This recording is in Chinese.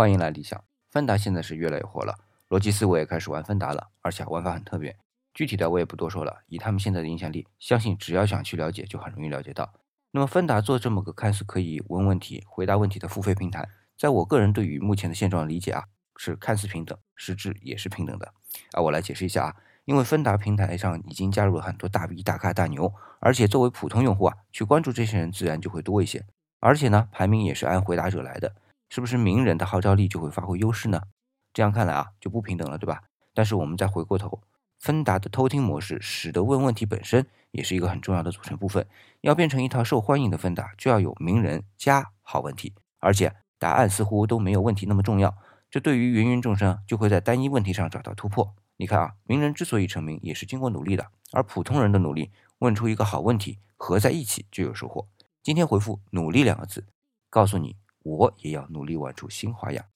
欢迎来理想。芬达现在是越来越火了，逻辑思维也开始玩芬达了，而且玩法很特别。具体的我也不多说了，以他们现在的影响力，相信只要想去了解，就很容易了解到。那么芬达做这么个看似可以问问题、回答问题的付费平台，在我个人对于目前的现状理解啊，是看似平等，实质也是平等的。啊，我来解释一下啊，因为芬达平台上已经加入了很多大 V、大咖、大牛，而且作为普通用户啊，去关注这些人自然就会多一些，而且呢，排名也是按回答者来的。是不是名人的号召力就会发挥优势呢？这样看来啊，就不平等了，对吧？但是我们再回过头，芬达的偷听模式使得问问题本身也是一个很重要的组成部分。要变成一套受欢迎的芬达，就要有名人加好问题，而且答案似乎都没有问题那么重要。这对于芸芸众生就会在单一问题上找到突破。你看啊，名人之所以成名，也是经过努力的，而普通人的努力问出一个好问题，合在一起就有收获。今天回复“努力”两个字，告诉你。我也要努力玩出新花样。